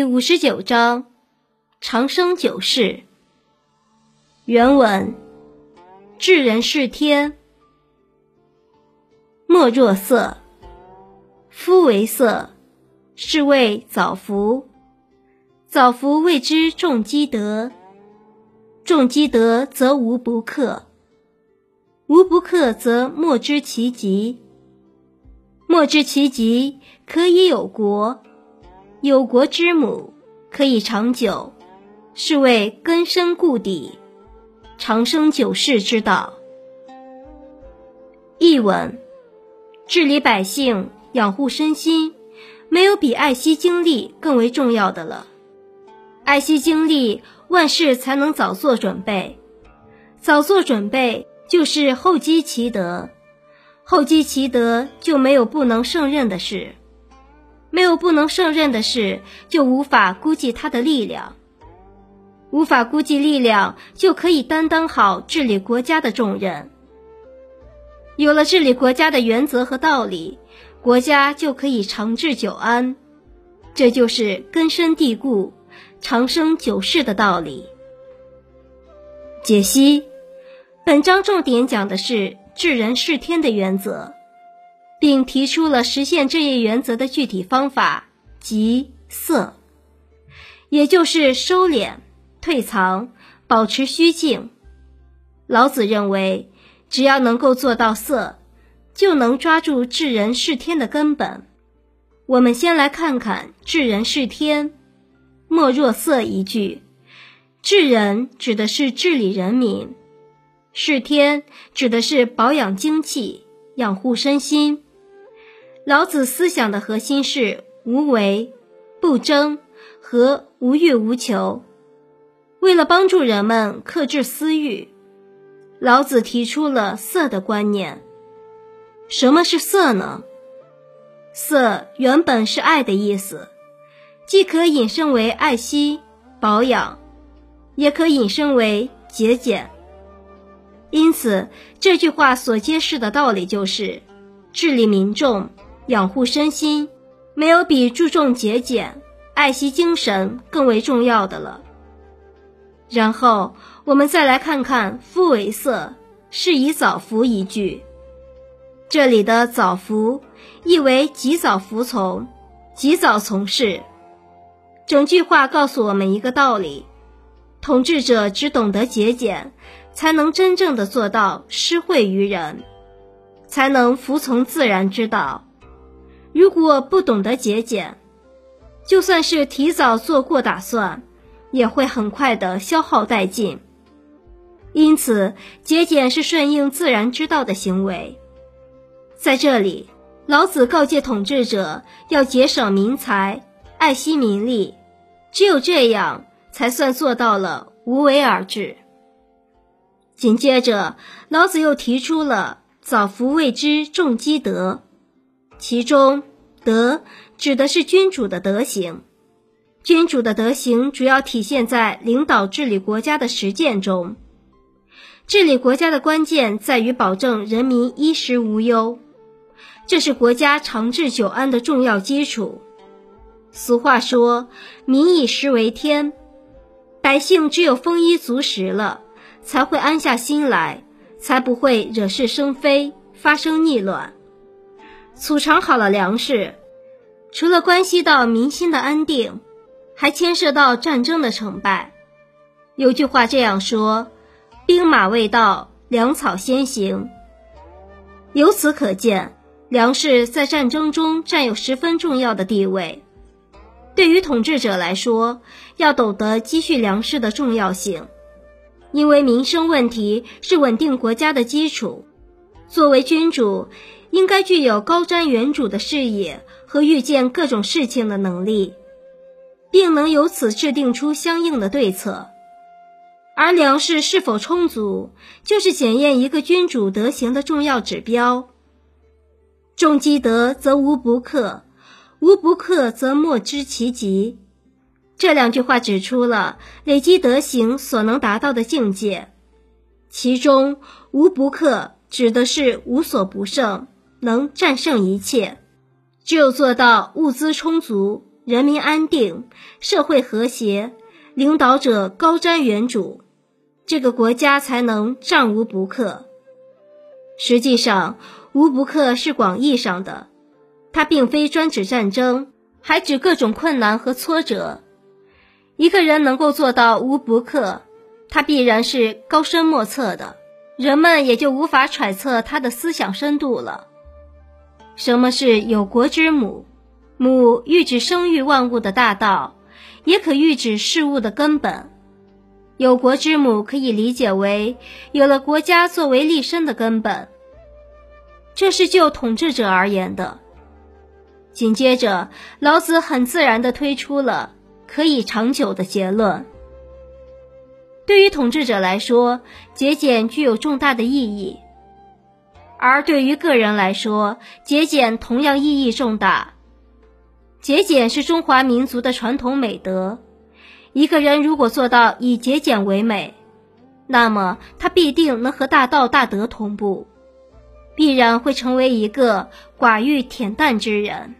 第五十九章，长生久视。原文：至人是天，莫若色。夫为色，是谓早福。早福谓之重积德，重积德则无不克，无不克则莫知其极。莫知其极，可以有国。有国之母，可以长久，是谓根深固底、长生久视之道。译文：治理百姓、养护身心，没有比爱惜精力更为重要的了。爱惜精力，万事才能早做准备。早做准备，就是厚积其德。厚积其德，就没有不能胜任的事。没有不能胜任的事，就无法估计他的力量；无法估计力量，就可以担当好治理国家的重任。有了治理国家的原则和道理，国家就可以长治久安。这就是根深蒂固、长生久视的道理。解析：本章重点讲的是治人事天的原则。并提出了实现这一原则的具体方法，即色，也就是收敛、退藏、保持虚静。老子认为，只要能够做到色，就能抓住治人是天的根本。我们先来看看“治人是天，莫若色”一句。治人指的是治理人民，是天指的是保养精气、养护身心。老子思想的核心是无为、不争和无欲无求。为了帮助人们克制私欲，老子提出了色的观念。什么是色呢？色原本是爱的意思，既可引申为爱惜、保养，也可引申为节俭。因此，这句话所揭示的道理就是治理民众。养护身心，没有比注重节俭、爱惜精神更为重要的了。然后我们再来看看“夫为色，是以早服”一句，这里的“早服”意为及早服从、及早从事。整句话告诉我们一个道理：统治者只懂得节俭，才能真正的做到施惠于人，才能服从自然之道。如果不懂得节俭，就算是提早做过打算，也会很快的消耗殆尽。因此，节俭是顺应自然之道的行为。在这里，老子告诫统治者要节省民财，爱惜民力，只有这样，才算做到了无为而治。紧接着，老子又提出了“早服谓之重积德”。其中，德指的是君主的德行。君主的德行主要体现在领导治理国家的实践中。治理国家的关键在于保证人民衣食无忧，这是国家长治久安的重要基础。俗话说：“民以食为天”，百姓只有丰衣足食了，才会安下心来，才不会惹是生非，发生逆乱。储藏好了粮食，除了关系到民心的安定，还牵涉到战争的成败。有句话这样说：“兵马未到，粮草先行。”由此可见，粮食在战争中占有十分重要的地位。对于统治者来说，要懂得积蓄粮食的重要性，因为民生问题是稳定国家的基础。作为君主。应该具有高瞻远瞩的视野和预见各种事情的能力，并能由此制定出相应的对策。而粮食是否充足，就是检验一个君主德行的重要指标。重积德则无不克，无不克则莫知其极。这两句话指出了累积德行所能达到的境界，其中无不克指的是无所不胜。能战胜一切，只有做到物资充足、人民安定，社会和谐，领导者高瞻远瞩，这个国家才能战无不克。实际上，无不克是广义上的，它并非专指战争，还指各种困难和挫折。一个人能够做到无不克，他必然是高深莫测的，人们也就无法揣测他的思想深度了。什么是有国之母？母欲指生育万物的大道，也可喻指事物的根本。有国之母可以理解为有了国家作为立身的根本，这是就统治者而言的。紧接着，老子很自然地推出了。可以长久的结论。对于统治者来说，节俭具有重大的意义；而对于个人来说，节俭同样意义重大。节俭是中华民族的传统美德。一个人如果做到以节俭为美，那么他必定能和大道大德同步，必然会成为一个寡欲恬淡之人。